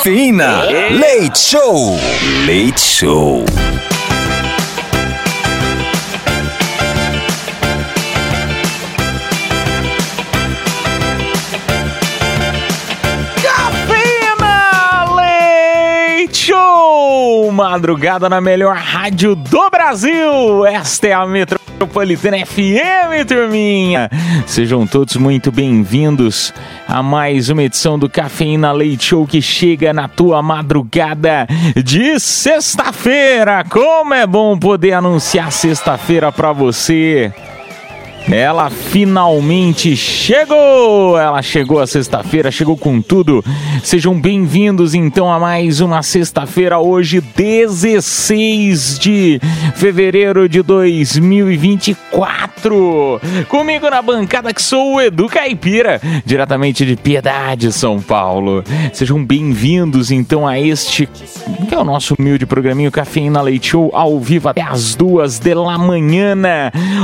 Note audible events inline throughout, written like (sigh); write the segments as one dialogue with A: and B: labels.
A: Cafeína. Leite Show. Leite Show.
B: Cafeína Leite Show! Madrugada na melhor rádio do Brasil! Esta é a Metropolitana FM, turminha! Sejam todos muito bem-vindos a mais uma edição do Cafeína Leite Show que chega na tua madrugada de sexta-feira! Como é bom poder anunciar sexta-feira pra você! Ela finalmente chegou! Ela chegou a sexta-feira, chegou com tudo. Sejam bem-vindos então a mais uma sexta-feira, hoje, 16 de fevereiro de 2024. Comigo na bancada que sou o Edu Caipira, diretamente de Piedade, São Paulo. Sejam bem-vindos então a este, que é o nosso humilde programinho Cafeína Leite Show, ao vivo até as duas da manhã.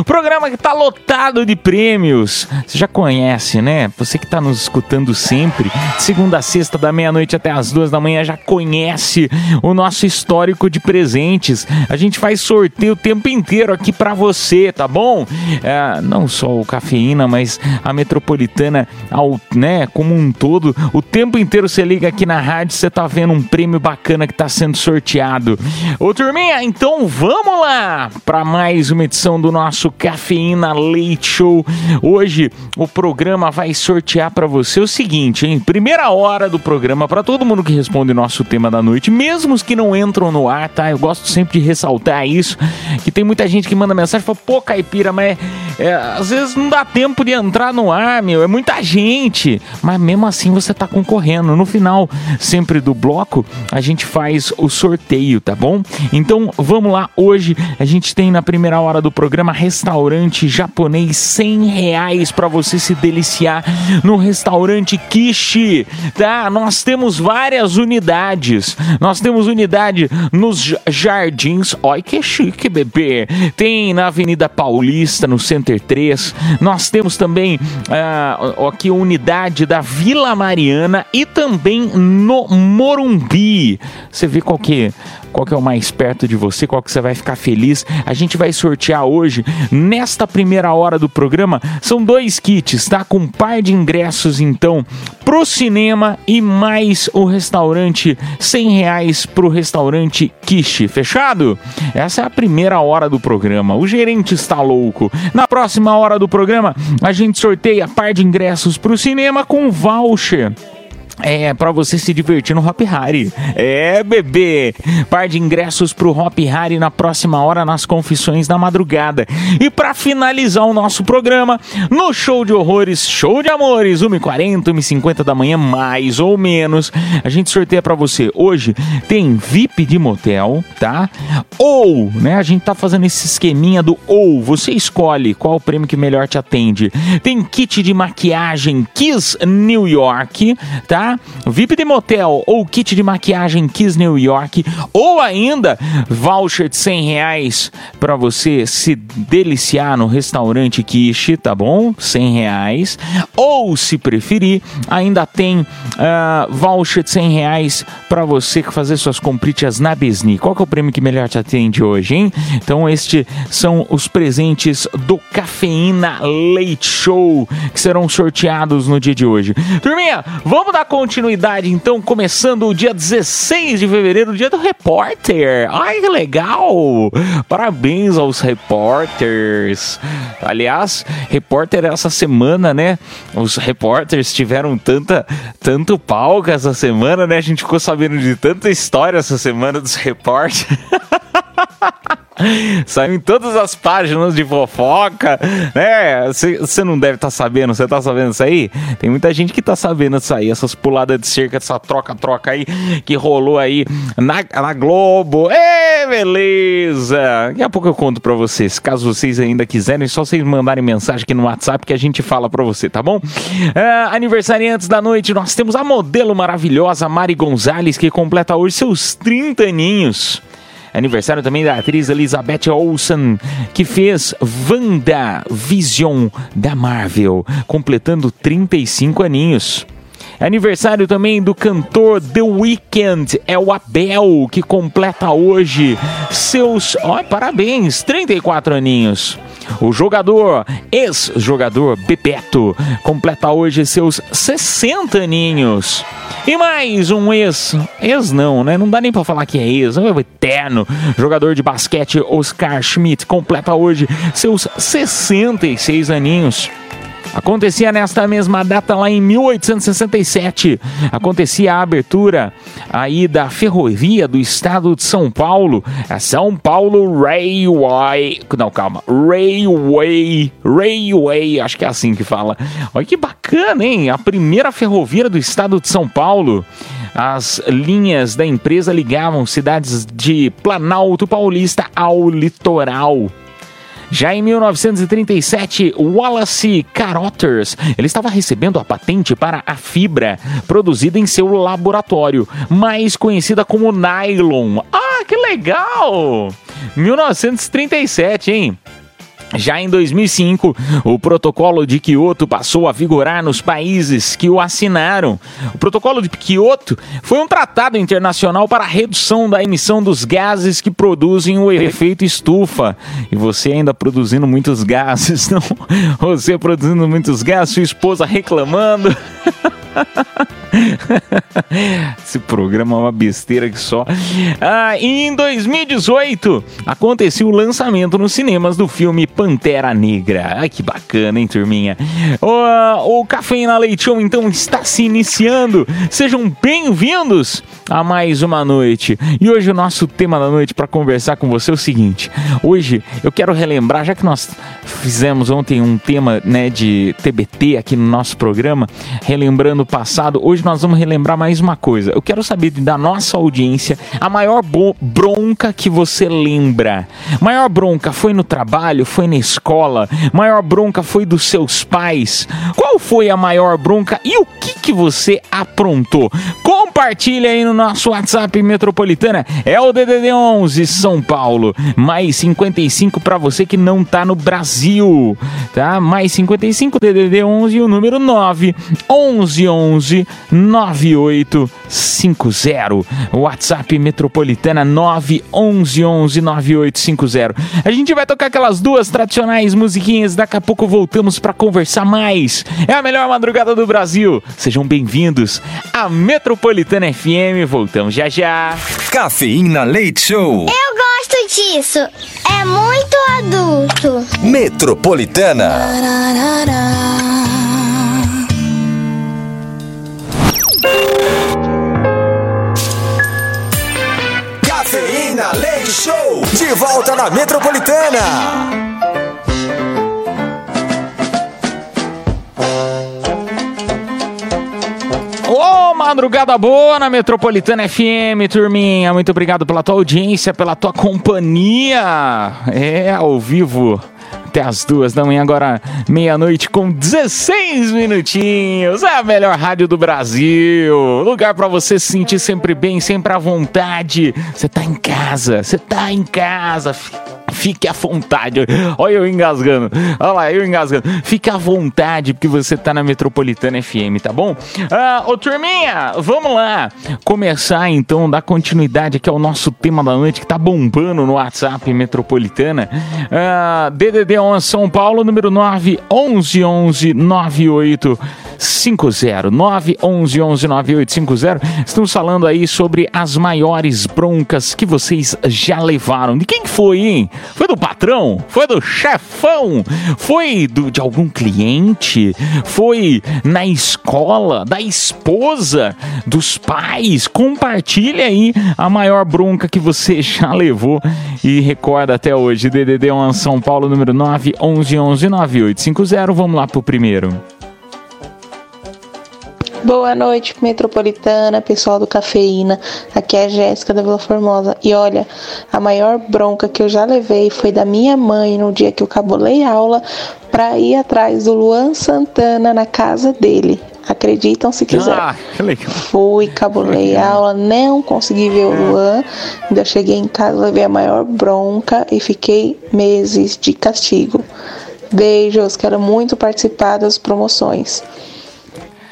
B: Programa que tá lotado de prêmios. Você já conhece, né? Você que tá nos escutando sempre, de segunda a sexta, da meia-noite até as duas da manhã, já conhece o nosso histórico de presentes. A gente faz sorteio o tempo inteiro aqui pra você, tá bom? É, não só o cafeína, mas a metropolitana, ao, né, como um todo. O tempo inteiro você liga aqui na rádio, você tá vendo um prêmio bacana que tá sendo sorteado. Ô turminha, então vamos lá para mais uma edição do nosso Cafeína Leite Show. Hoje o programa vai sortear para você o seguinte, hein? Primeira hora do programa para todo mundo que responde nosso tema da noite, mesmo os que não entram no ar, tá? Eu gosto sempre de ressaltar isso, que tem muita gente que manda mensagem e fala, pô, Caipira, mas é, às vezes não dá tempo de entrar no ar, meu, é muita gente. Mas mesmo assim você tá concorrendo. No final, sempre do bloco, a gente faz o sorteio, tá bom? Então vamos lá, hoje a gente tem na primeira hora do programa restaurante japonês 100 reais para você se deliciar no restaurante Kishi, tá? Nós temos várias unidades. Nós temos unidade nos jardins. Olha que chique, bebê. Tem na Avenida Paulista, no Center 3. Nós temos também ah, aqui a unidade da Vila Mariana e também no Morumbi. Você vê qual que qual que é o mais perto de você, qual que você vai ficar feliz. A gente vai sortear hoje, nesta primeira hora do programa, são dois kits, tá? Com um par de ingressos, então, pro cinema e mais o restaurante, 100 reais pro restaurante Kishi, fechado? Essa é a primeira hora do programa, o gerente está louco. Na próxima hora do programa, a gente sorteia par de ingressos pro cinema com voucher. É, pra você se divertir no Hop Harry. É, bebê! Par de ingressos pro Hop Harry na próxima hora nas confissões da madrugada. E pra finalizar o nosso programa, no show de horrores, show de amores, 1h40, 1h50 da manhã, mais ou menos, a gente sorteia pra você. Hoje tem VIP de motel, tá? Ou, né, a gente tá fazendo esse esqueminha do ou, você escolhe qual o prêmio que melhor te atende. Tem kit de maquiagem Kiss New York, tá? VIP de motel ou kit de maquiagem Kiss New York, ou ainda voucher de 100 reais para você se deliciar no restaurante Kishi, tá bom? 100 reais. Ou, se preferir, ainda tem ah, voucher de 100 reais para você fazer suas compritas na Disney. Qual que é o prêmio que melhor te atende hoje, hein? Então, estes são os presentes do Cafeína Leite Show que serão sorteados no dia de hoje. Turminha, vamos dar continuidade então, começando o dia 16 de fevereiro, dia do repórter. Ai, que legal! Parabéns aos repórteres. Aliás, repórter essa semana, né? Os repórteres tiveram tanta, tanto palco essa semana, né? A gente ficou sabendo de tanta história essa semana dos repórteres. (laughs) (laughs) Saiu em todas as páginas de fofoca, né? Você não deve estar sabendo, você tá sabendo isso aí? Tem muita gente que tá sabendo isso aí, essas puladas de cerca, essa troca-troca aí que rolou aí na, na Globo. Ê, beleza! Daqui a pouco eu conto pra vocês. Caso vocês ainda quiserem, é só vocês mandarem mensagem aqui no WhatsApp que a gente fala pra você, tá bom? Ah, aniversariantes da noite, nós temos a modelo maravilhosa Mari Gonzalez, que completa hoje seus 30 aninhos. Aniversário também da atriz Elizabeth Olsen, que fez Wanda Vision da Marvel, completando 35 aninhos. Aniversário também do cantor The Weeknd, é o Abel, que completa hoje seus, ó, parabéns, 34 aninhos. O jogador, ex-jogador Bebeto, completa hoje seus 60 aninhos. E mais um ex, ex não, né? Não dá nem pra falar que é ex, é o eterno. Jogador de basquete Oscar Schmidt completa hoje seus 66 aninhos. Acontecia nesta mesma data lá em 1867. Acontecia a abertura aí da ferrovia do estado de São Paulo, a São Paulo Railway. Não, calma. Railway. Railway, acho que é assim que fala. Olha que bacana, hein? A primeira ferrovia do estado de São Paulo. As linhas da empresa ligavam cidades de Planalto Paulista ao litoral. Já em 1937, Wallace Carothers, ele estava recebendo a patente para a fibra produzida em seu laboratório, mais conhecida como nylon. Ah, que legal! 1937, hein? Já em 2005, o protocolo de Kyoto passou a vigorar nos países que o assinaram. O protocolo de Kyoto foi um tratado internacional para a redução da emissão dos gases que produzem o efeito estufa. E você ainda produzindo muitos gases, (laughs) não? Você produzindo muitos gases, sua esposa reclamando. (laughs) (laughs) Esse programa é uma besteira que só. Ah, em 2018 aconteceu o lançamento nos cinemas do filme Pantera Negra. Ai que bacana, hein, turminha? O, o Cafeína Leite Show então está se iniciando. Sejam bem-vindos a mais uma noite. E hoje o nosso tema da noite para conversar com você é o seguinte: hoje eu quero relembrar, já que nós fizemos ontem um tema né, de TBT aqui no nosso programa, relembrando passado, hoje nós vamos relembrar mais uma coisa. Eu quero saber da nossa audiência a maior bronca que você lembra. Maior bronca foi no trabalho, foi na escola, maior bronca foi dos seus pais. Qual foi a maior bronca e o que, que você aprontou? Compartilha aí no nosso WhatsApp Metropolitana. É o DDD 11 São Paulo. Mais 55 para você que não tá no Brasil, tá? Mais 55 DDD 11 e o número 9 11 11 9850. WhatsApp Metropolitana 9 11 11 9850. A gente vai tocar aquelas duas tradicionais musiquinhas. Daqui a pouco voltamos para conversar mais. É a melhor madrugada do Brasil. Sejam bem-vindos à Metropolitana FM. Voltamos já já.
A: Cafeína Leite Show.
C: Eu gosto disso. É muito adulto.
A: Metropolitana. Cafeína Show. De volta na Metropolitana.
B: Madrugada boa na Metropolitana FM, turminha. Muito obrigado pela tua audiência, pela tua companhia. É, ao vivo. Até as duas da manhã, agora meia-noite com 16 minutinhos. É a melhor rádio do Brasil. Lugar pra você se sentir sempre bem, sempre à vontade. Você tá em casa, você tá em casa. Fique à vontade. Olha eu engasgando. Olha lá, eu engasgando. Fique à vontade, porque você tá na Metropolitana FM, tá bom? Ah, ô turminha, vamos lá. Começar então, dar continuidade aqui ao nosso tema da noite que tá bombando no WhatsApp Metropolitana. Ah, DDD 11 São Paulo, número 9 11 11 98 9850. 911 9850. Estamos falando aí sobre as maiores broncas que vocês já levaram. De quem que foi, hein? Foi do patrão? Foi do chefão? Foi do, de algum cliente? Foi na escola? Da esposa? Dos pais? Compartilha aí a maior bronca que você já levou e recorda até hoje. DDD 1 São Paulo, número 911 9850. Vamos lá pro primeiro.
D: Boa noite, metropolitana, pessoal do Cafeína. Aqui é a Jéssica da Vila Formosa. E olha, a maior bronca que eu já levei foi da minha mãe no dia que eu cabulei aula para ir atrás do Luan Santana na casa dele. Acreditam se quiser.
B: Ah, que legal.
D: Fui, cabulei aula, não consegui ver o Luan. Ainda cheguei em casa, levei a maior bronca e fiquei meses de castigo. Beijos, quero muito participar das promoções.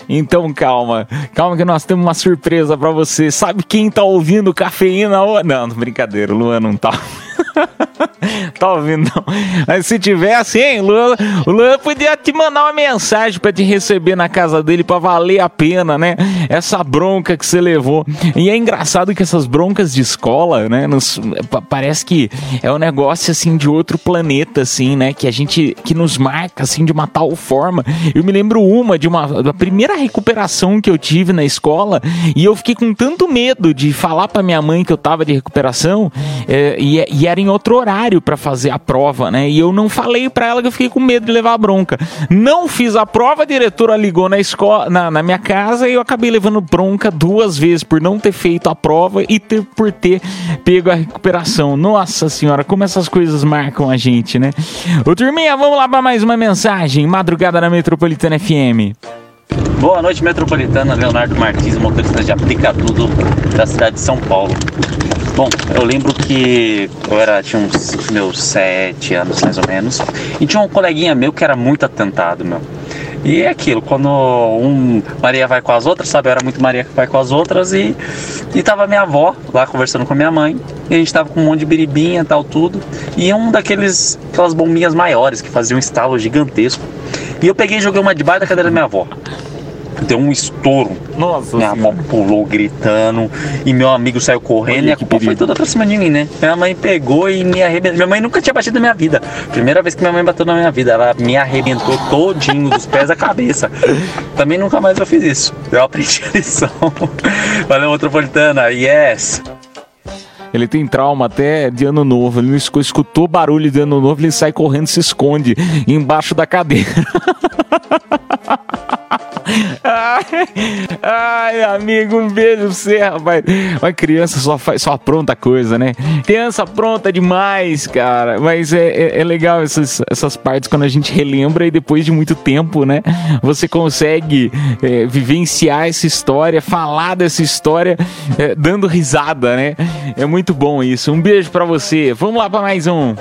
B: Então calma, calma que nós temos uma surpresa pra você. Sabe quem tá ouvindo cafeína? ou- Não, brincadeira, Luan não tá. (laughs) tá ouvindo não. Mas se tivesse, hein, Luan, o Luan podia te mandar uma mensagem pra te receber na casa dele pra valer a pena, né? Essa bronca que você levou. E é engraçado que essas broncas de escola, né, nos- pa- parece que é um negócio assim de outro planeta assim, né, que a gente que nos marca assim de uma tal forma. Eu me lembro uma de uma da primeira recuperação que eu tive na escola e eu fiquei com tanto medo de falar pra minha mãe que eu tava de recuperação é, e, e era em outro horário pra fazer a prova, né? E eu não falei pra ela que eu fiquei com medo de levar a bronca. Não fiz a prova, a diretora ligou na escola, na, na minha casa e eu acabei levando bronca duas vezes por não ter feito a prova e ter, por ter pego a recuperação. Nossa senhora, como essas coisas marcam a gente, né? Ô turminha, vamos lá pra mais uma mensagem. Madrugada na Metropolitana FM.
E: Boa noite, metropolitana. Leonardo Martins, motorista de aplica tudo da cidade de São Paulo. Bom, eu lembro que eu era, tinha uns meus sete anos mais ou menos, e tinha um coleguinha meu que era muito atentado, meu. E é aquilo, quando um Maria vai com as outras, sabe? Eu era muito Maria que vai com as outras e, e tava minha avó lá conversando com a minha mãe. E a gente tava com um monte de biribinha e tal, tudo. E um daqueles, aquelas bombinhas maiores que faziam um estalo gigantesco. E eu peguei e joguei uma debaixo da cadeira da minha avó. Deu um estouro.
B: Nossa
E: Minha avó pulou gritando e meu amigo saiu correndo
B: Olha
E: e a culpa foi toda pra cima de mim, né? Minha mãe pegou e me arrebentou. Minha mãe nunca tinha batido na minha vida. Primeira vez que minha mãe bateu na minha vida, ela me arrebentou todinho, dos pés à cabeça. Também nunca mais eu fiz isso. Eu aprendi a lição. (laughs) Valeu, Metropolitana. Yes!
B: Ele tem trauma até de ano novo. Ele escutou barulho de ano novo, ele sai correndo e se esconde embaixo da cadeira. (laughs) (laughs) Ai, amigo, um beijo pra você, rapaz. Mas criança só, faz, só apronta coisa, né? Criança apronta demais, cara. Mas é, é, é legal essas, essas partes quando a gente relembra e depois de muito tempo, né? Você consegue é, vivenciar essa história, falar dessa história é, dando risada, né? É muito bom isso. Um beijo pra você. Vamos lá pra mais um.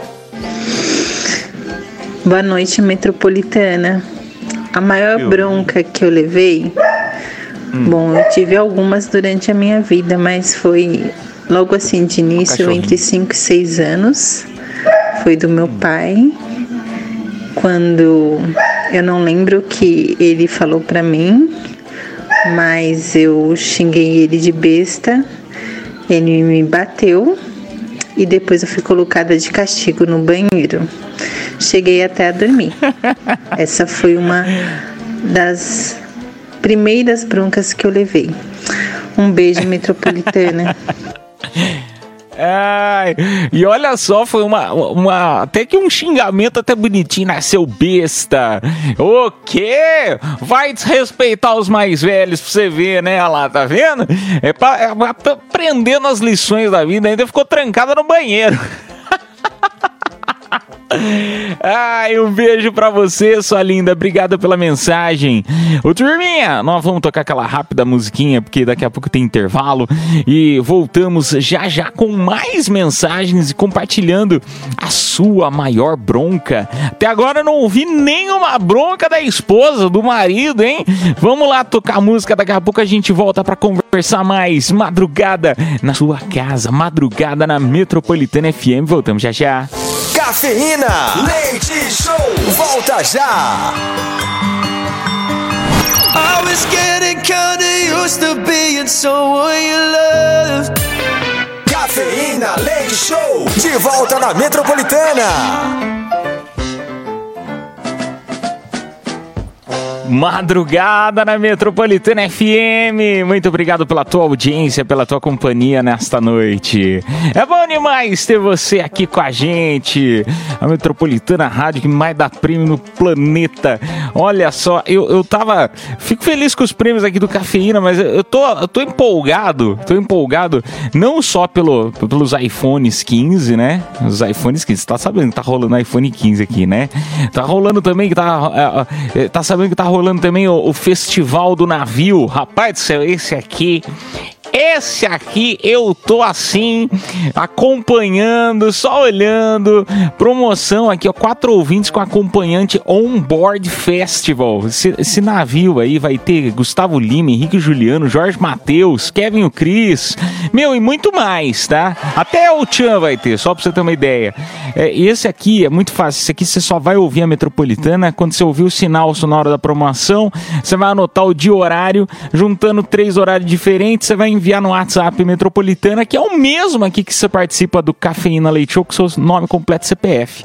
F: Boa noite, metropolitana. A maior bronca que eu levei, bom, eu tive algumas durante a minha vida, mas foi logo assim de início, entre 5 e 6 anos. Foi do meu pai, quando eu não lembro o que ele falou pra mim, mas eu xinguei ele de besta. Ele me bateu e depois eu fui colocada de castigo no banheiro. Cheguei até a dormir. (laughs) Essa foi uma das primeiras broncas que eu levei. Um beijo, metropolitana. (laughs)
B: Ai, e olha só, foi uma, uma. Até que um xingamento até bonitinho, nasceu besta. O quê? Vai desrespeitar os mais velhos pra você ver, né? Olha lá, tá vendo? É pra, é pra- pra- aprendendo as lições da vida, ainda ficou trancada no banheiro. (laughs) Ai, um beijo pra você, sua linda. Obrigado pela mensagem. Ô, turminha, nós vamos tocar aquela rápida musiquinha, porque daqui a pouco tem intervalo. E voltamos já já com mais mensagens e compartilhando a sua maior bronca. Até agora eu não ouvi nenhuma bronca da esposa, do marido, hein? Vamos lá tocar música, daqui a pouco a gente volta pra conversar mais. Madrugada na sua casa, madrugada na Metropolitana FM. Voltamos já já.
A: Cafeína. Leite Show. Volta já.
G: kinda used to being someone you loved.
A: Cafeína Leite Show. De volta na Metropolitana.
B: Madrugada na Metropolitana FM. Muito obrigado pela tua audiência, pela tua companhia nesta noite. É bom demais ter você aqui com a gente. A Metropolitana Rádio que mais dá prêmio no planeta. Olha só, eu, eu tava. Fico feliz com os prêmios aqui do Cafeína, mas eu tô, eu tô empolgado. Tô empolgado não só pelo, pelos iPhones 15, né? Os iPhones 15. Você tá sabendo que tá rolando iPhone 15 aqui, né? Tá rolando também que tá. é, é, tá sabendo que tá rolando também o, o Festival do Navio. Rapaz do céu, esse aqui. Esse aqui eu tô assim, acompanhando, só olhando. Promoção aqui, ó. Quatro ouvintes com acompanhante On-Board Festival. Esse, esse navio aí vai ter Gustavo Lima, Henrique Juliano, Jorge Matheus, Kevin o Cris, meu, e muito mais, tá? Até o Tchan vai ter, só pra você ter uma ideia. É, esse aqui é muito fácil. Esse aqui você só vai ouvir a metropolitana quando você ouvir o sinal sonoro da promoção. Você vai anotar o dia e horário, juntando três horários diferentes, você vai enviar no WhatsApp metropolitana, que é o mesmo aqui que você participa do Cafeína Leite Show, com seu nome completo e CPF.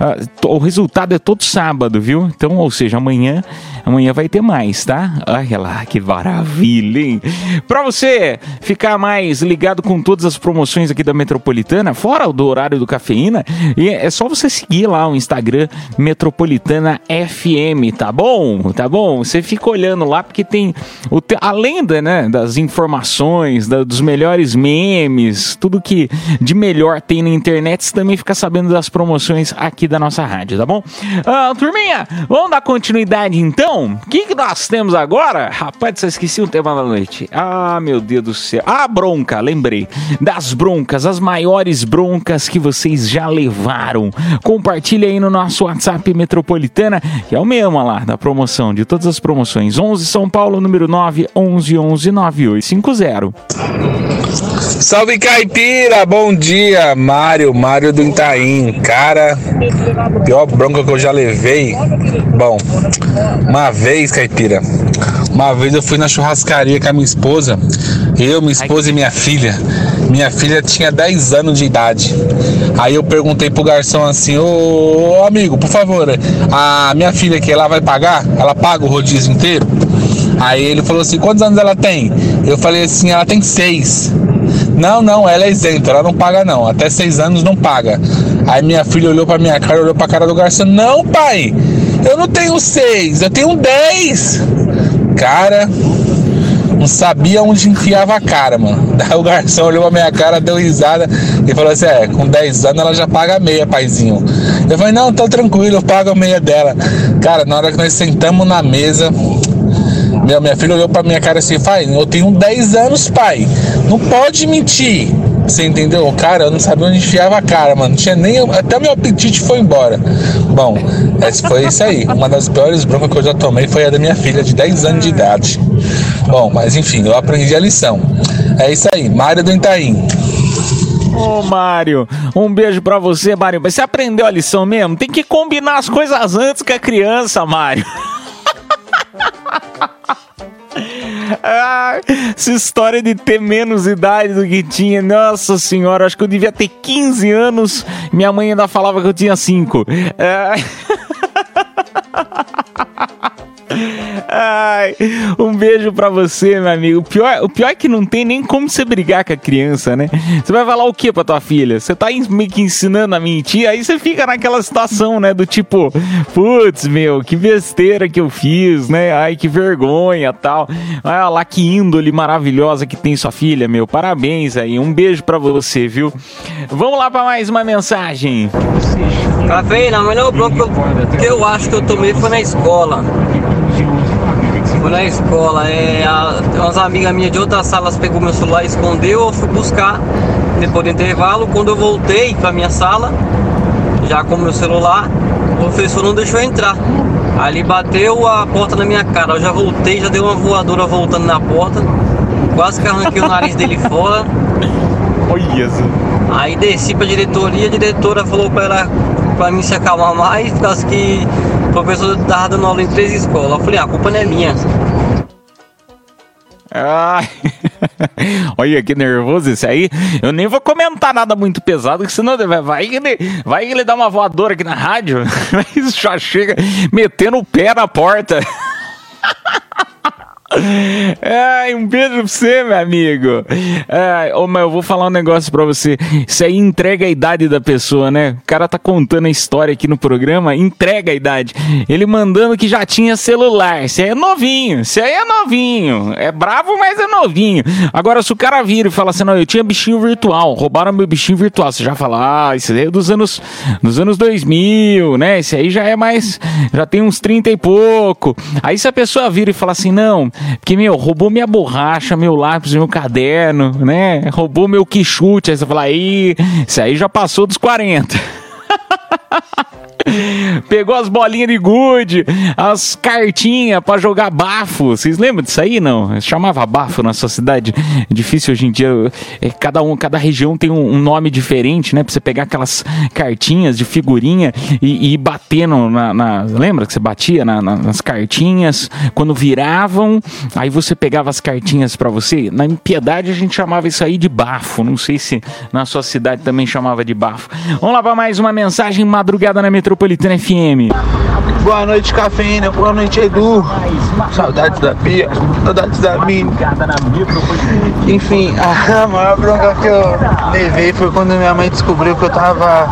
B: Ah, o resultado é todo sábado, viu? Então, ou seja, amanhã, amanhã vai ter mais, tá? Olha lá, que maravilha, hein? Pra você ficar mais ligado com todas as promoções aqui da Metropolitana, fora do horário do Cafeína, é só você seguir lá o Instagram Metropolitana FM, tá bom? Tá bom? Você fica olhando lá porque tem o te- além da, né, das informações, da- dos melhores memes, tudo que de melhor tem na internet, você também fica sabendo das promoções aqui da nossa rádio, tá bom? Ah, turminha, vamos dar continuidade então? O que, que nós temos agora? Rapaz, eu esqueci o tema da noite. Ah, meu Deus do céu. Ah, bronca, lembrei. Das broncas, as maiores broncas que vocês já levaram. Compartilha aí no nosso WhatsApp Metropolitana, que é o mesmo lá, da promoção, de todas as promoções. 11 São Paulo, número 9, 11 11 9850.
H: Salve Caipira, bom dia, Mário, Mário do Itaim. Cara, pior bronca que eu já levei. Bom, uma vez, Caipira, uma vez eu fui na churrascaria com a minha esposa, eu, minha esposa e minha filha. Minha filha tinha 10 anos de idade. Aí eu perguntei pro garçom assim: Ô amigo, por favor, a minha filha aqui, ela vai pagar? Ela paga o rodízio inteiro? Aí ele falou assim: quantos anos ela tem? Eu falei assim: ela tem seis. Não, não, ela é isenta, ela não paga não. Até seis anos não paga. Aí minha filha olhou pra minha cara, olhou pra cara do garçom. Não, pai, eu não tenho seis, eu tenho dez. Cara, não sabia onde enfiava a cara, mano. (laughs) Daí o garçom olhou pra minha cara, deu risada e falou assim: é, com 10 anos ela já paga meia, paizinho. Eu falei, não, tô tranquilo, eu pago a meia dela. Cara, na hora que nós sentamos na mesa, meu, minha filha olhou pra minha cara assim, pai, eu tenho 10 anos, pai. Não pode mentir. Você entendeu? Cara, eu não sabia onde enfiava a cara, mano. Não tinha nem. Até meu apetite foi embora. Bom, esse foi isso aí. Uma das piores broncas que eu já tomei foi a da minha filha, de 10 anos de idade. Bom, mas enfim, eu aprendi a lição. É isso aí, Mário do Itaim.
B: Ô, Mário, um beijo pra você, Mário. Mas você aprendeu a lição mesmo? Tem que combinar as coisas antes com a criança, Mário. (laughs) Ah, essa história de ter menos idade do que tinha, nossa senhora, acho que eu devia ter 15 anos. Minha mãe ainda falava que eu tinha 5. (laughs) Ai, um beijo pra você, meu amigo. O pior, o pior é que não tem nem como você brigar com a criança, né? Você vai falar o que pra tua filha? Você tá meio que ensinando a mentir, aí você fica naquela situação, né? Do tipo, putz, meu, que besteira que eu fiz, né? Ai, que vergonha tal. Olha lá que índole maravilhosa que tem sua filha, meu. Parabéns aí. Um beijo pra você, viu? Vamos lá pra mais uma mensagem.
I: Cafeína, a melhor bronca que eu- que eu acho que eu tomei foi na escola. Foi na escola. É, a, umas amigas minhas de outras salas pegou meu celular e escondeu, eu fui buscar depois do intervalo. Quando eu voltei pra minha sala, já com meu celular, o professor não deixou entrar. Ali bateu a porta na minha cara. Eu já voltei, já deu uma voadora voltando na porta. Quase que arranquei o nariz dele fora.
B: Olha
I: Aí desci pra diretoria, a diretora falou pra ela pra mim se acalmar mais, por causa que o professor tava dando aula em três escolas. Eu falei, ah, a culpa não é minha. (laughs)
B: Olha que nervoso esse aí. Eu nem vou comentar nada muito pesado, que senão vai, vai, ele, vai ele dá uma voadora aqui na rádio. (laughs) Mas já chega metendo o pé na porta. (laughs) Ai, um beijo pra você, meu amigo. Ai, mas eu vou falar um negócio pra você. Isso aí entrega a idade da pessoa, né? O cara tá contando a história aqui no programa, entrega a idade. Ele mandando que já tinha celular. Isso aí é novinho, isso aí é novinho. É bravo, mas é novinho. Agora, se o cara vira e fala assim, não, eu tinha bichinho virtual, roubaram meu bichinho virtual, você já fala, ah, isso aí é dos anos, dos anos 2000, né? Esse aí já é mais, já tem uns 30 e pouco. Aí se a pessoa vira e fala assim, não, porque, meu, roubou minha borracha, meu lápis, meu caderno, né? Roubou meu quichute. Aí você fala, aí, isso aí já passou dos 40. (laughs) (laughs) Pegou as bolinhas de gude, as cartinhas pra jogar bafo. Vocês lembram disso aí, não? Chamava bafo na sua cidade. É difícil hoje em dia. É, cada, um, cada região tem um, um nome diferente, né? Pra você pegar aquelas cartinhas de figurinha e, e batendo na, na- Lembra que você batia na- na- nas cartinhas? Quando viravam, aí você pegava as cartinhas pra você. Na impiedade a gente chamava isso aí de bafo. Não sei se na sua cidade também chamava de bafo. Vamos lá pra mais uma mensagem madrugada na Metropolitana FM.
J: Boa noite, cafeína. Boa noite, Edu. Saudades da Pia, saudades da Mini. Enfim, a (laughs) maior bronca que eu levei foi quando minha mãe descobriu que eu tava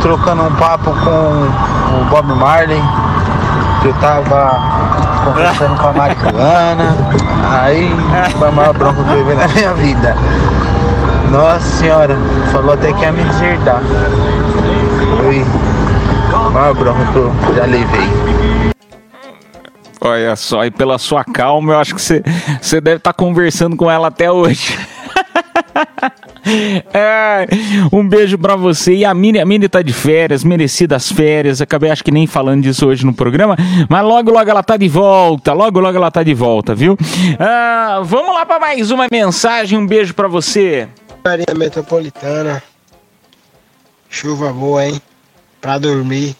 J: trocando um papo com o Bob Marley, que eu tava conversando com a marihuana. Aí foi a maior bronca que eu levei na minha vida. Nossa senhora, falou até que ia me deserdar. Foi a maior bronca que eu já levei.
B: Olha só, e pela sua calma, eu acho que você, você deve estar conversando com ela até hoje. (laughs) É, um beijo pra você. E a Mini, a Mini tá de férias, merecidas férias. Acabei acho que nem falando disso hoje no programa, mas logo, logo ela tá de volta. Logo, logo ela tá de volta, viu? Ah, vamos lá pra mais uma mensagem. Um beijo pra você.
K: Maria Metropolitana. Chuva boa, hein? Pra dormir.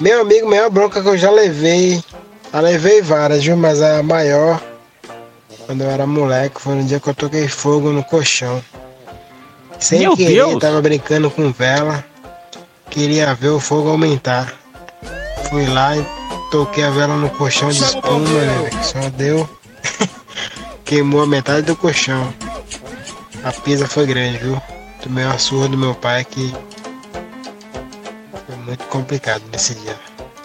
K: Meu amigo, maior bronca que eu já levei. Já levei várias, viu? Mas a maior, quando eu era moleque, foi no dia que eu toquei fogo no colchão. Sem
B: Meu
K: querer,
B: Deus!
K: tava brincando com vela. Queria ver o fogo aumentar. Fui lá e toquei a vela no colchão de espuma, né? Só deu. (laughs) Queimou a metade do colchão. A pisa foi grande, viu? Tomei uma surra do meu pai que muito complicado nesse dia.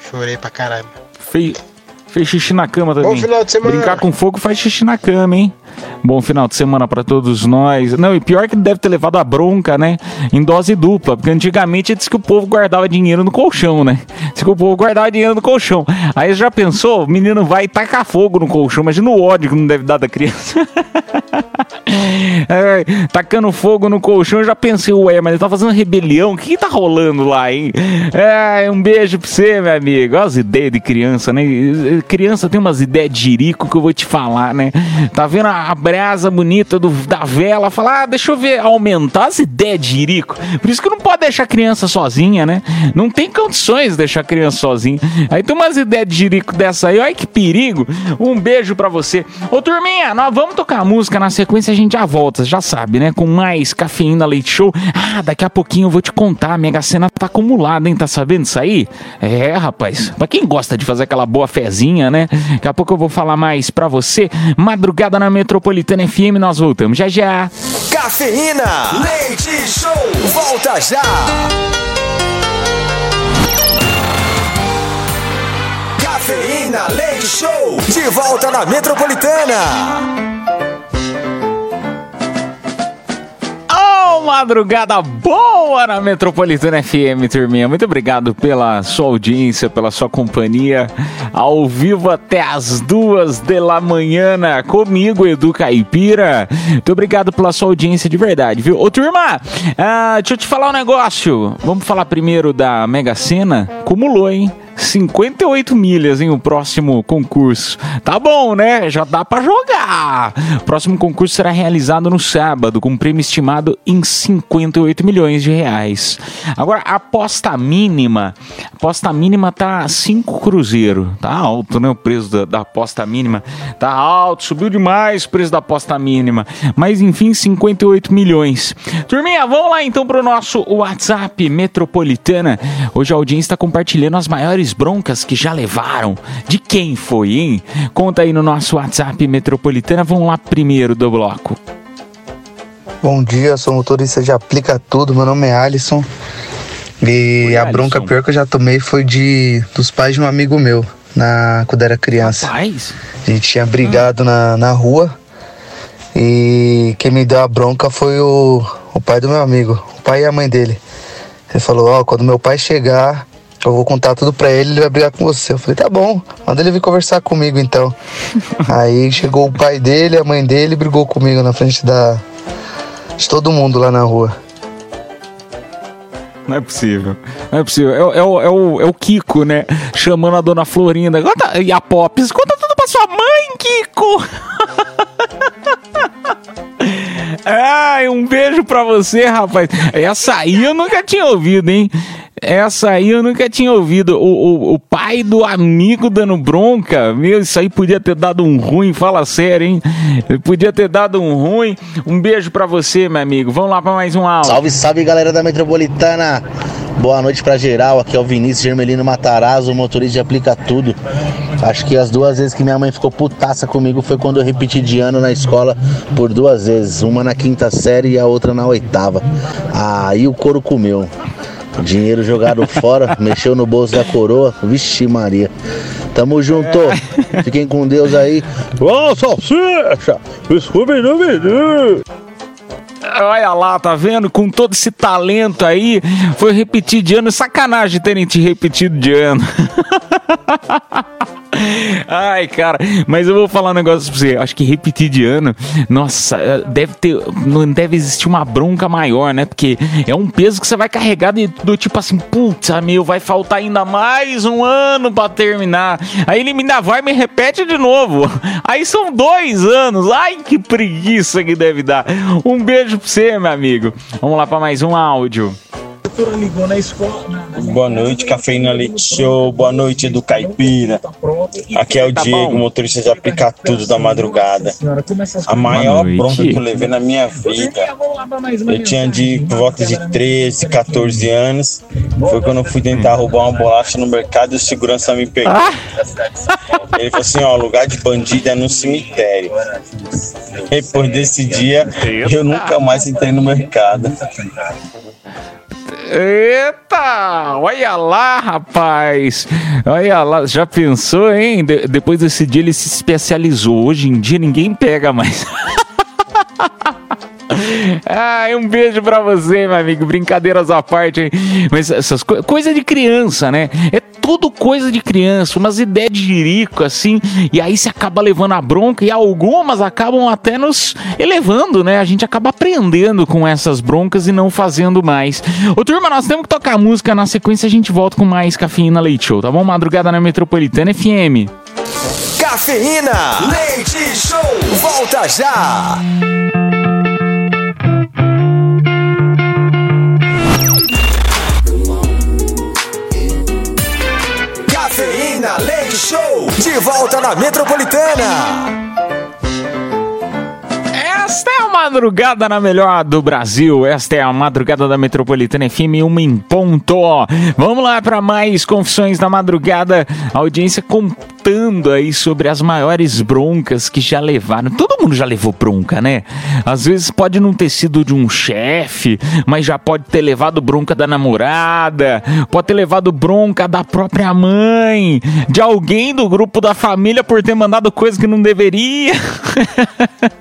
K: Chorei pra caramba.
B: Fez, fez xixi na cama também.
K: Bom final de semana.
B: Brincar com fogo faz xixi na cama, hein? Bom final de semana pra todos nós. Não, e pior que deve ter levado a bronca, né? Em dose dupla. Porque antigamente disse que o povo guardava dinheiro no colchão, né? Diz que o povo guardava dinheiro no colchão. Aí já pensou? O menino vai tacar fogo no colchão. Imagina o ódio que não deve dar da criança. (laughs) É, tacando fogo no colchão, eu já pensei, ué, mas ele tá fazendo rebelião, o que, que tá rolando lá, hein? É, um beijo pra você, meu amigo. Olha as ideias de criança, né? Criança tem umas ideias de jirico que eu vou te falar, né? Tá vendo a, brasa bonita do, da vela, fala, ah, deixa eu ver, aumentar as ideias de jirico. Por isso que não pode deixar a criança sozinha, né? Não tem condições de deixar a criança sozinha. Aí tem umas ideias de jirico dessa aí, olha que perigo. Um beijo pra você. Ô, turminha, nós vamos tocar música na sequência, a gente já volta, já sabe, né? Com mais cafeína leite show. Ah, daqui a pouquinho eu vou te contar, a Mega Sena tá acumulada, hein? Tá sabendo isso aí? É, rapaz. Pra quem gosta de fazer aquela boa fezinha, né? Daqui a pouco eu vou falar mais pra você. Madrugada na Metropolitana FM, nós voltamos já já.
A: Cafeína, leite show, volta já. Cafeína, leite show, de volta na Metropolitana.
B: Madrugada boa na Metropolitana FM, turminha. Muito obrigado pela sua audiência, pela sua companhia. Ao vivo até as duas da manhã comigo, Edu Caipira. Muito obrigado pela sua audiência de verdade, viu? Ô, turma, ah, deixa eu te falar um negócio. Vamos falar primeiro da Mega Sena. Cumulou, hein? 58 milhas, hein? O próximo concurso. Tá bom, né? Já dá pra jogar. O próximo concurso será realizado no sábado, com um prêmio estimado em 58 milhões de reais. Agora, a aposta mínima. A aposta mínima tá 5 cruzeiro. Tá alto, né? O preço da, da aposta mínima. Tá alto, subiu demais o preço da aposta mínima. Mas enfim, 58 milhões. Turminha, vamos lá então pro nosso WhatsApp Metropolitana. Hoje a audiência está compartilhando as maiores broncas que já levaram. De quem foi, hein? Conta aí no nosso WhatsApp Metropolitana. Vamos lá primeiro do bloco.
L: Bom dia, sou motorista de Aplica Tudo, meu nome é Alisson. E a bronca pior que eu já tomei foi de dos pais de um amigo meu, na, quando era criança.
B: Pais?
L: A gente tinha brigado na, na rua e quem me deu a bronca foi o, o pai do meu amigo, o pai e a mãe dele. Ele falou, ó, quando meu pai chegar, eu vou contar tudo pra ele, ele vai brigar com você. Eu falei, tá bom, manda ele vir conversar comigo então. (laughs) Aí chegou o pai dele, a mãe dele, brigou comigo na frente da, de todo mundo lá na rua.
B: Não é possível. Não é possível. É, o- é o, é, o, é o Kiko, né? Chamando a dona Florinda. Conta, e a Pops. Conta tudo pra sua mãe, Kiko! (laughs) Ai, um beijo pra você, rapaz. Essa aí eu nunca tinha ouvido, hein? Essa aí eu nunca tinha ouvido. O, o, o pai do amigo dando bronca. Meu, isso aí podia ter dado um ruim, fala sério, hein? Podia ter dado um ruim. Um beijo pra você, meu amigo. Vamos lá pra mais um áudio.
M: Salve, salve galera da Metropolitana! Boa noite pra geral, aqui é o Vinícius Germelino Matarazzo, motorista de Aplica Tudo. Acho que as duas vezes que minha mãe ficou putaça comigo foi quando eu repeti de ano na escola por duas vezes, uma na quinta série e a outra na oitava. Aí o couro comeu. Dinheiro jogado (laughs) fora, mexeu no bolso da coroa, vixe Maria. Tamo junto, fiquem com Deus aí. Ô, salsicha, no menu.
B: Olha lá, tá vendo? Com todo esse talento aí, foi repetir de ano. Sacanagem terem te repetido de ano. (laughs) Ai, cara, mas eu vou falar um negócio pra você. Acho que repetir de ano, nossa, deve ter. Não deve existir uma bronca maior, né? Porque é um peso que você vai carregar de, do tipo assim, putz, meu, vai faltar ainda mais um ano pra terminar. Aí ele ainda vai e me repete de novo. Aí são dois anos. Ai, que preguiça que deve dar. Um beijo pra você, meu amigo. Vamos lá pra mais um áudio.
N: Ligou na escola. Boa noite, Cafeína Leite Show. Boa noite, do Caipira. Aqui é o Diego, motorista de aplicar tudo da madrugada. A maior bronca que eu levei na minha vida. Eu tinha de por volta de 13, 14 anos. Foi quando eu fui tentar roubar uma bolacha no mercado e o segurança me pegou. Ele falou assim: ó, lugar de bandido é no cemitério. Depois desse dia, eu nunca mais entrei no mercado.
B: Eita! Olha lá, rapaz! Olha lá, já pensou, hein? De- depois desse dia ele se especializou. Hoje em dia ninguém pega mais. (laughs) Ai, um beijo pra você, meu amigo. Brincadeiras à parte, hein? Mas essas coisas. Coisa de criança, né? É tudo coisa de criança, umas ideias de jirico, assim. E aí você acaba levando a bronca e algumas acabam até nos elevando, né? A gente acaba aprendendo com essas broncas e não fazendo mais. Ô, turma, nós temos que tocar música. Na sequência a gente volta com mais Cafeína Leite Show, tá bom? Madrugada na Metropolitana FM.
A: Cafeína, leite show, volta já. Cafeína, leite show, de volta na Metropolitana.
B: Madrugada na melhor do Brasil. Esta é a madrugada da Metropolitana FM, uma em ponto. Vamos lá para mais confissões da madrugada. A audiência contando aí sobre as maiores broncas que já levaram. Todo mundo já levou bronca, né? Às vezes pode não ter sido de um chefe, mas já pode ter levado bronca da namorada, pode ter levado bronca da própria mãe, de alguém do grupo da família por ter mandado coisa que não deveria. (laughs)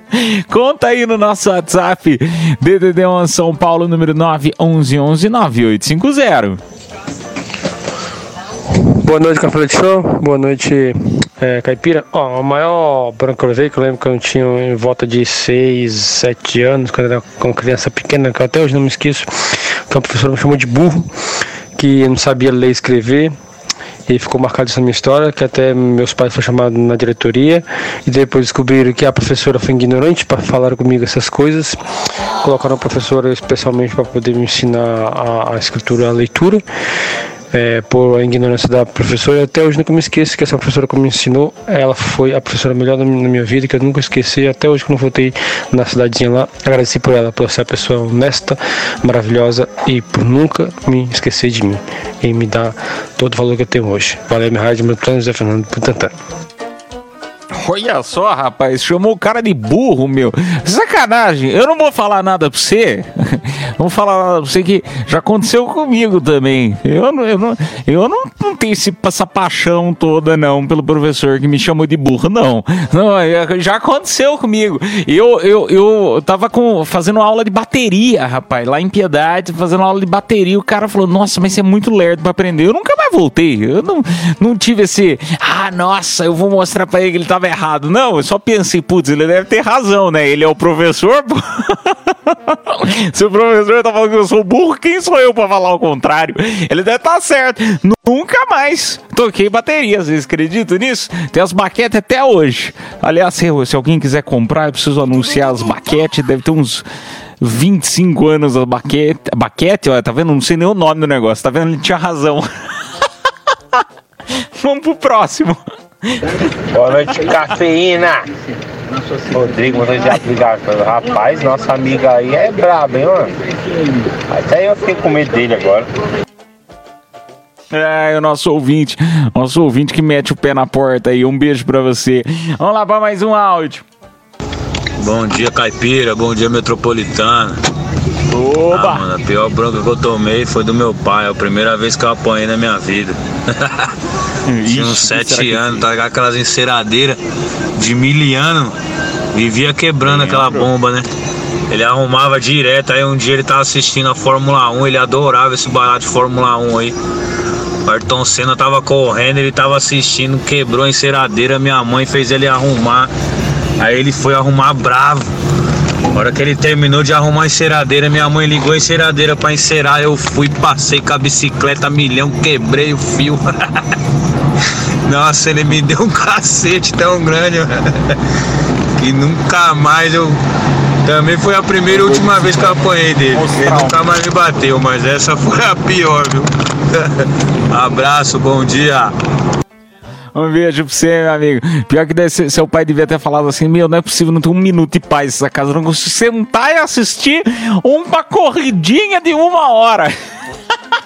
B: Conta aí no nosso WhatsApp, DDD1 São Paulo, número 911-9850.
O: Boa noite, Café Leite Show. Boa noite, é, Caipira. Ó, a maior branca que eu que eu lembro que eu tinha em volta de 6, 7 anos, quando era uma criança pequena, que até hoje não me esqueço, que a professora me chamou de burro, que não sabia ler e escrever. E ficou marcado isso na minha história, que até meus pais foram chamados na diretoria e depois descobriram que a professora foi ignorante para falar comigo essas coisas. Colocaram a professora especialmente para poder me ensinar a, a escritura, a leitura. É, por ignorância da professora, até hoje nunca me esqueço que essa professora que me ensinou, ela foi a professora melhor da minha vida, que eu nunca esqueci, até hoje quando voltei na cidadezinha lá, agradeci por ela, por ser a pessoa honesta, maravilhosa e por nunca me esquecer de mim e me dar todo o valor que eu tenho hoje. Valeu, minha rádio, meu plano, José Fernando Butantan.
B: Olha só, rapaz, chamou o cara de burro, meu. Sacanagem, eu não vou falar nada pra você. (laughs) Vou falar nada pra você que já aconteceu comigo também. Eu não, eu não, eu não, não tenho esse, essa paixão toda, não, pelo professor que me chamou de burro, não. Não, é, já aconteceu comigo. Eu, eu, eu tava com, fazendo aula de bateria, rapaz, lá em Piedade, fazendo aula de bateria. O cara falou, nossa, mas você é muito lerdo pra aprender. Eu nunca mais voltei. Eu não, não tive esse, ah, nossa, eu vou mostrar pra ele que ele tava errado. Não, eu só pensei, putz, ele deve ter razão, né? Ele é o professor. (laughs) Se o professor tá falando que eu sou burro, quem sou eu pra falar o contrário? Ele deve estar certo. Nunca mais toquei bateria, vocês acreditam nisso? Tem as baquetes até hoje. Aliás, se, se alguém quiser comprar, eu preciso anunciar as baquetes, deve ter uns 25 anos a baquete. Baquete, olha, tá vendo? Não sei nem o nome do negócio, tá vendo? Ele tinha razão. (laughs) Vamos pro próximo.
J: Boa noite, cafeína. Rodrigo, motorista de aplicativo. Rapaz, nossa amiga aí é braba, hein, mano? Até eu fiquei com medo dele agora.
B: É, o nosso ouvinte, nosso ouvinte que mete o pé na porta aí. Um beijo pra você. Vamos lá pra mais um áudio.
E: Bom dia, caipira. Bom dia, metropolitana.
B: Oba!
E: Ah, mano, a pior bronca que eu tomei foi do meu pai. É a primeira vez que eu apanhei na minha vida. (laughs) Tinha uns sete anos, tá ligado? Aquelas enceradeiras de miliano. Vivia quebrando aquela bomba, né? Ele arrumava direto, aí um dia ele tava assistindo a Fórmula 1, ele adorava esse barato de Fórmula 1 aí. O Ayrton Senna tava correndo, ele tava assistindo, quebrou a enceradeira, minha mãe fez ele arrumar. Aí ele foi arrumar bravo. Na hora que ele terminou de arrumar a enceradeira, minha mãe ligou a enceradeira pra encerar. Eu fui, passei com a bicicleta milhão, quebrei o fio. (laughs) Nossa, ele me deu um cacete tão grande, que nunca mais eu. Também foi a primeira e última vez que eu apanhei dele. Ele nunca mais me bateu, mas essa foi a pior, viu? (laughs) Abraço, bom dia.
B: Um beijo pra você, meu amigo. Pior que deve ser- seu pai devia ter falado assim: Meu, não é possível não ter um minuto de paz nessa casa. Eu não consigo sentar e assistir uma corridinha de uma hora. (laughs)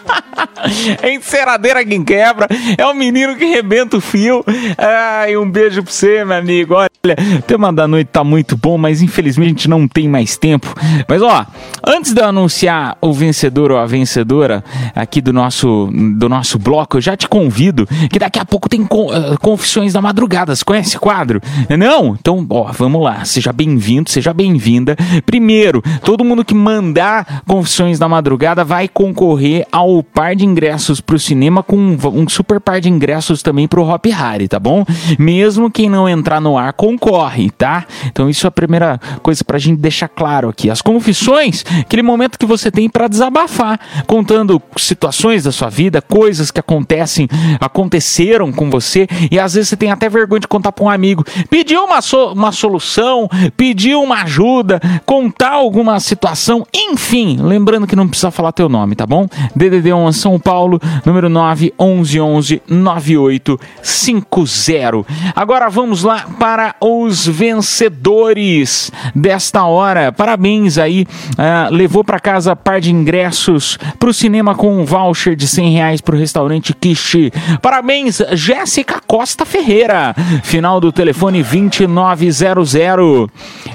B: É (laughs) enceradeira quem quebra, é o menino que rebenta o fio. Ai, um beijo pra você, meu amigo. Olha, o tema da noite tá muito bom, mas infelizmente a gente não tem mais tempo. Mas ó, antes de eu anunciar o vencedor ou a vencedora aqui do nosso, do nosso bloco, eu já te convido que daqui a pouco tem eh, Confissões da Madrugada. Você conhece esse quadro? Não? Então, ó, vamos lá. Seja bem-vindo, seja bem-vinda. Primeiro, todo mundo que mandar Confissões da Madrugada vai concorrer ao par de ingressos pro cinema com um, super par de ingressos também pro Hop Harry, tá bom? Mesmo quem não entrar no ar concorre, tá? Então isso é a primeira coisa pra gente deixar claro aqui. As confissões, aquele momento que você tem pra desabafar, contando situações da sua vida, coisas que acontecem, aconteceram com você e às vezes você tem até vergonha de contar pra um amigo. Pedir uma, so- uma solução, pedir uma ajuda, contar alguma situação, enfim, lembrando que não precisa falar teu nome, tá bom? DDD 1 São Paulo, número 9 11 11 9850. Agora vamos lá para os vencedores desta hora. Parabéns aí, ah, levou para casa par de ingressos para o cinema com um voucher de 100 reais para o restaurante Kishi. Parabéns, Jéssica Costa Ferreira, final do telefone 2900.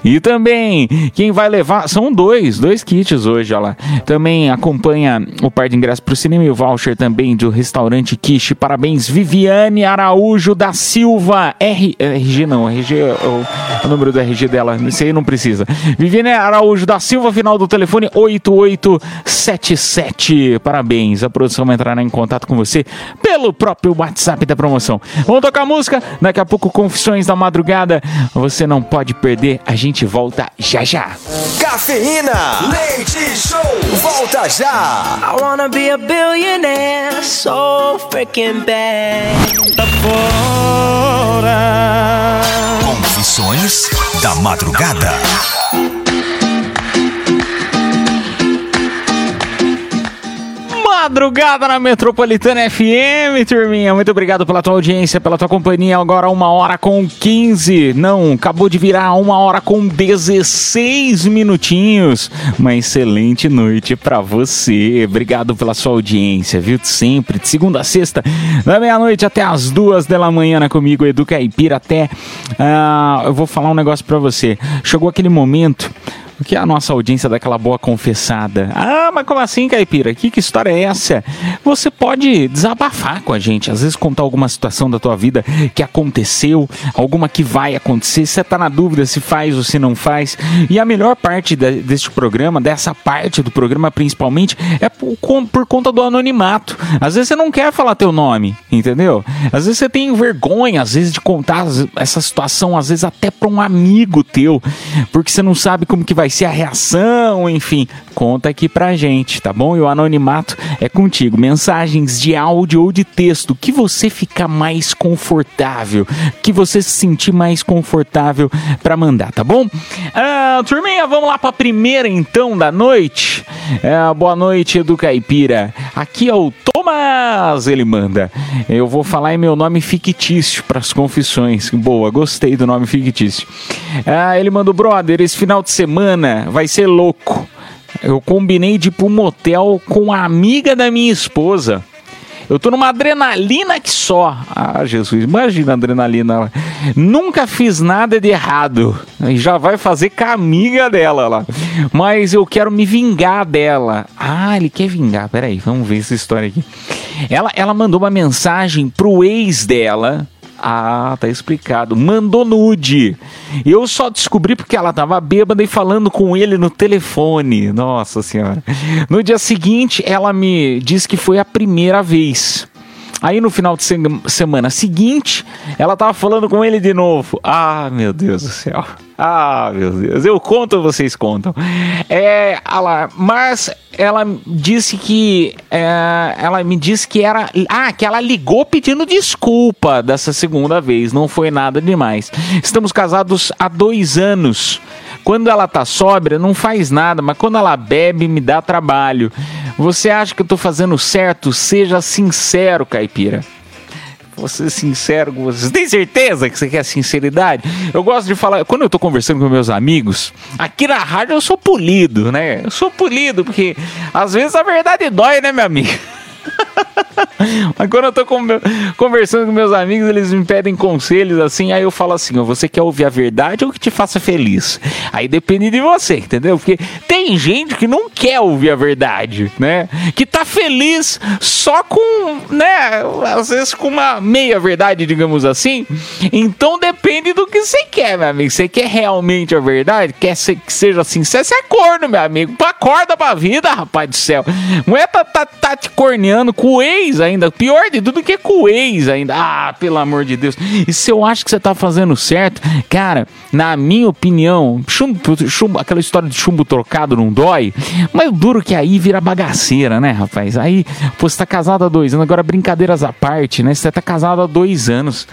B: E também, quem vai levar, são dois, dois kits hoje, olha lá. Também acompanha o par de ingressos para o cinema e o voucher também do restaurante Kishi. Parabéns, Viviane Araújo da Silva. R, RG não, RG é o, o número do RG dela, esse aí não precisa. Viviane Araújo da Silva, final do telefone 8877. Parabéns, a produção vai entrar em contato com você pelo próprio WhatsApp da promoção. Vamos tocar música, daqui a pouco Confissões da Madrugada. Você não pode perder, a gente volta já já.
A: Cafeína, leite show, volta já.
G: I wanna be a billionaire so freaking bad.
A: Confissões da Madrugada.
B: Madrugada na Metropolitana FM, turminha. Muito obrigado pela tua audiência, pela tua companhia. Agora uma hora com 15. Não, acabou de virar uma hora com 16 minutinhos. Uma excelente noite pra você. Obrigado pela sua audiência, viu? Sempre, de segunda a sexta, da meia-noite até as duas da manhã né, comigo, Edu Caipira, até. ah, eu vou falar um negócio pra você. Chegou aquele momento que a nossa audiência dá aquela boa confessada. Ah, mas como assim, Caipira? Que, que história é essa? Você pode desabafar com a gente, às vezes contar alguma situação da tua vida que aconteceu, alguma que vai acontecer, você tá na dúvida se faz ou se não faz. E a melhor parte de- deste programa, dessa parte do programa principalmente, é por, con- por conta do anonimato. Às vezes você não quer falar teu nome, entendeu? Às vezes você tem vergonha, às vezes, de contar essa situação, às vezes até para um amigo teu, porque você não sabe como que vai ser a reação, enfim. Conta aqui pra gente, tá bom? E o anonimato é contigo. Mensagens de áudio ou de texto que você ficar mais confortável, que você se sentir mais confortável pra mandar, tá bom? Ah, turminha, vamos lá pra primeira então da noite. É, boa noite, Edu Caipira. Aqui é o Thomas, ele manda. Eu vou falar em meu nome fictício para as confissões. Boa, gostei do nome fictício. Ah, ele mandou, brother, esse final de semana vai ser louco. Eu combinei de ir pro motel com a amiga da minha esposa. Eu tô numa adrenalina que só. Ah, Jesus, imagina a adrenalina. Nunca fiz nada de errado. E já vai fazer com a amiga dela lá. Mas eu quero me vingar dela. Ah, ele quer vingar. Peraí, vamos ver essa história aqui. Ela, ela mandou uma mensagem pro ex dela. Ah, tá explicado. Mandou nude. Eu só descobri porque ela tava bêbada e falando com ele no telefone. Nossa senhora. No dia seguinte, ela me disse que foi a primeira vez. Aí no final de se- semana seguinte, ela tava falando com ele de novo. Ah, meu Deus do céu. Ah, meu Deus. Eu conto vocês contam? É, ah lá, mas ela disse que. é, ela me disse que era. Ah, que ela ligou pedindo desculpa dessa segunda vez. Não foi nada demais. Estamos casados há dois anos. Quando ela tá sóbria, não faz nada, mas quando ela bebe, me dá trabalho. Você acha que eu tô fazendo certo? Seja sincero, caipira. Vou ser sincero com vocês. Tem certeza que você quer sinceridade? Eu gosto de falar, quando eu tô conversando com meus amigos, aqui na rádio eu sou polido, né? Eu sou polido, porque às vezes a verdade dói, né, meu amigo? (laughs) Mas quando eu tô com meu- conversando com meus amigos, eles me pedem conselhos assim, aí eu falo assim: você quer ouvir a verdade ou que te faça feliz? Aí depende de você, entendeu? Porque tem gente que não quer ouvir a verdade, né? Que tá feliz só com, né? Às vezes com uma meia verdade, digamos assim. Então depende do que você quer, meu amigo. Você quer realmente a verdade? Quer ser- que seja sincero? Você é corno, meu amigo. Acorda pra vida, rapaz do céu. Mulher tá, tá, tá te corneando com o ex ainda. Pior de tudo que com o ex ainda. Ah, pelo amor de Deus. E se eu acho que você tá fazendo certo, cara, na minha opinião, chumbo, chumbo- aquela história de chumbo trocado não dói. Mas o duro que aí vira bagaceira, né, rapaz? Aí, pô, você tá casado há dois anos, agora brincadeiras à parte, né? Você tá casado há dois anos.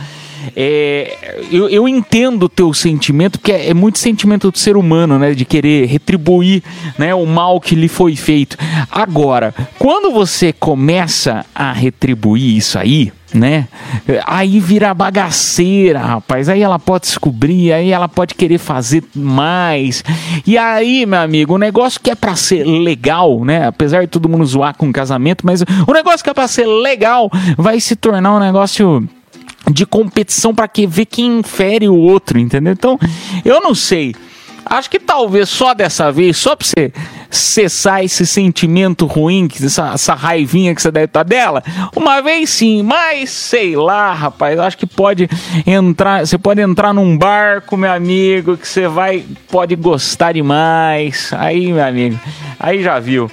B: É, eu, eu entendo o teu sentimento, porque é, é muito sentimento do ser humano, né? De querer retribuir né, o mal que lhe foi feito. Agora, quando você começa a retribuir isso aí, né? Aí vira bagaceira, rapaz. Aí ela pode descobrir, aí ela pode querer fazer mais. E aí, meu amigo, o negócio que é pra ser legal, né? Apesar de todo mundo zoar com casamento, mas o negócio que é pra ser legal vai se tornar um negócio de competição para que ver quem infere o outro, entendeu? Então, eu não sei. Acho que talvez só dessa vez, só pra você cessar esse sentimento ruim, essa, essa raivinha que você deve estar dela, uma vez sim, mas sei lá, rapaz, acho que pode entrar, você pode entrar num barco, meu amigo, que você vai, pode gostar demais. Aí, meu amigo, aí já viu.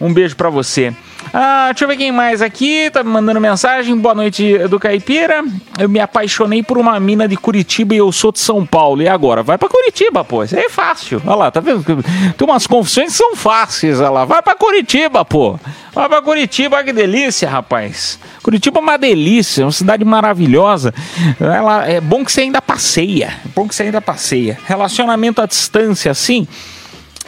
B: Um beijo pra você. Ah, deixa eu ver quem mais aqui. Tá me mandando mensagem. Boa noite, do Caipira. Eu me apaixonei por uma mina de Curitiba e eu sou de São Paulo. E agora? Vai pra Curitiba, pô. Isso aí é fácil. Olha lá, tá vendo? Tem umas confissões que são fáceis. Olha lá. Vai pra Curitiba, pô. Vai pra Curitiba, que delícia, rapaz. Curitiba é uma delícia, é uma cidade maravilhosa. Ela, é bom que você ainda passeia. É bom que você ainda passeia. Relacionamento à distância, assim.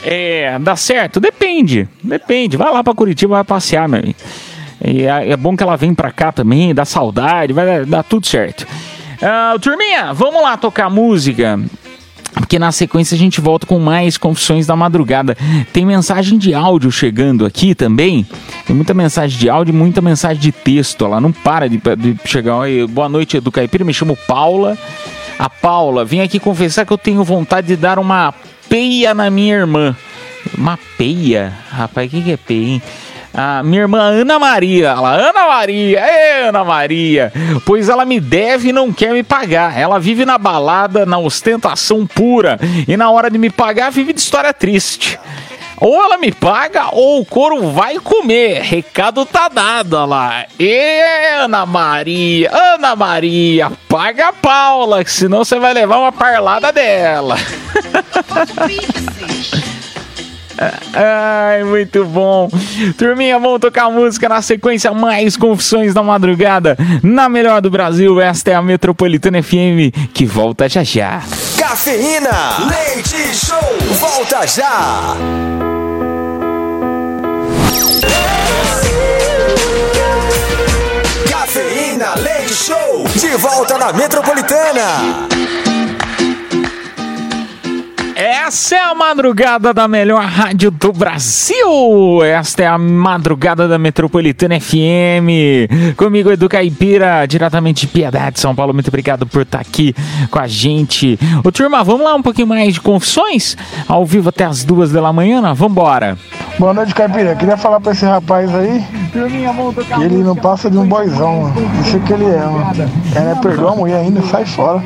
B: É, dá certo? Depende, depende. Vai lá pra Curitiba, vai passear, meu amigo. E é, é bom que ela vem pra cá também, dá saudade, vai dar, tudo certo. Ah, turminha, vamos lá tocar música. Porque na sequência a gente volta com mais confissões da madrugada. Tem mensagem de áudio chegando aqui também. Tem muita mensagem de áudio e muita mensagem de texto. Ela não para de, de chegar. Oi, boa noite, Edu Caipira. Me chamo Paula. A Paula, vim aqui confessar que eu tenho vontade de dar uma peia na minha irmã. Uma peia? Rapaz, o que, que é peia, hein? A minha irmã Ana Maria, ela, Ana Maria, é Ana Maria, pois ela me deve e não quer me pagar. Ela vive na balada, na ostentação pura, e na hora de me pagar vive de história triste. Ou ela me paga ou o couro vai comer. Recado tá dado, lá. E Ana Maria, Ana Maria, paga a Paula, que senão você vai levar uma parlada dela. (laughs) Ai, muito bom. Turminha, vamos tocar música na sequência. Mais confissões da madrugada. Na melhor do Brasil, esta é a Metropolitana FM que volta já já.
A: Cafeína, leite show, volta já. Cafeína, leite show, de volta na Metropolitana.
B: Essa é a madrugada da melhor rádio do Brasil. Esta é a madrugada da Metropolitana FM. Comigo, Edu Caipira, diretamente de Piedade, São Paulo. Muito obrigado por estar aqui com a gente. Ô, turma, vamos lá um pouquinho mais de confissões? Ao vivo até as duas da manhã? Né? Vambora.
P: Boa noite, Caipira. Queria falar pra esse rapaz aí que ele não passa de um boizão, mano. Isso que ele é, mano. Ele não perdoa a mulher ainda, sai fora.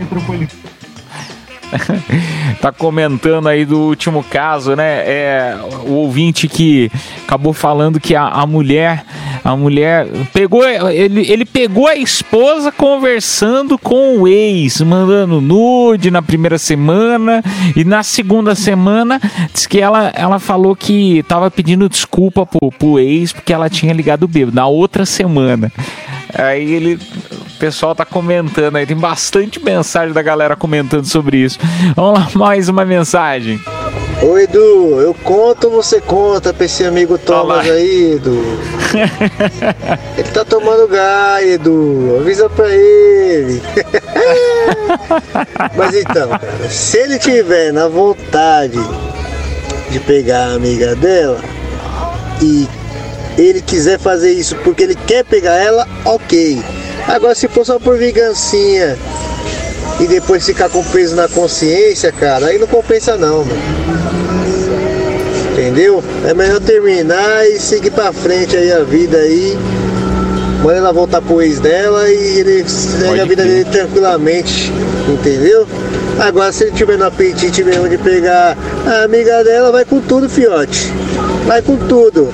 P: (laughs)
B: tá comentando aí do último caso, né? É o ouvinte que acabou falando que a, a mulher, a mulher pegou, ele, ele pegou a esposa conversando com o ex, mandando nude na primeira semana e na segunda semana diz que ela, ela falou que tava pedindo desculpa pro, pro ex porque ela tinha ligado o bêbado na outra semana. Aí ele, o pessoal tá comentando aí, tem bastante mensagem da galera comentando sobre isso. Vamos lá, mais uma mensagem.
Q: Ô Edu, eu conto ou você conta pra esse amigo Thomas aí, Edu? (laughs) Ele tá tomando gás, Edu. Avisa pra ele. (laughs) Mas então, cara, se ele tiver na vontade de pegar a amiga dela e ele quiser fazer isso porque ele quer pegar ela, ok. Agora se for só por vingancinha e depois ficar com peso na consciência, cara, aí não compensa não, mano. Entendeu? É melhor terminar e seguir pra frente aí a vida aí. Manda ela voltar pro ex dela e ele segue a vida dele tranquilamente, entendeu? Agora se ele tiver no apetite mesmo de pegar a amiga dela, vai com tudo, fiote. Vai com tudo.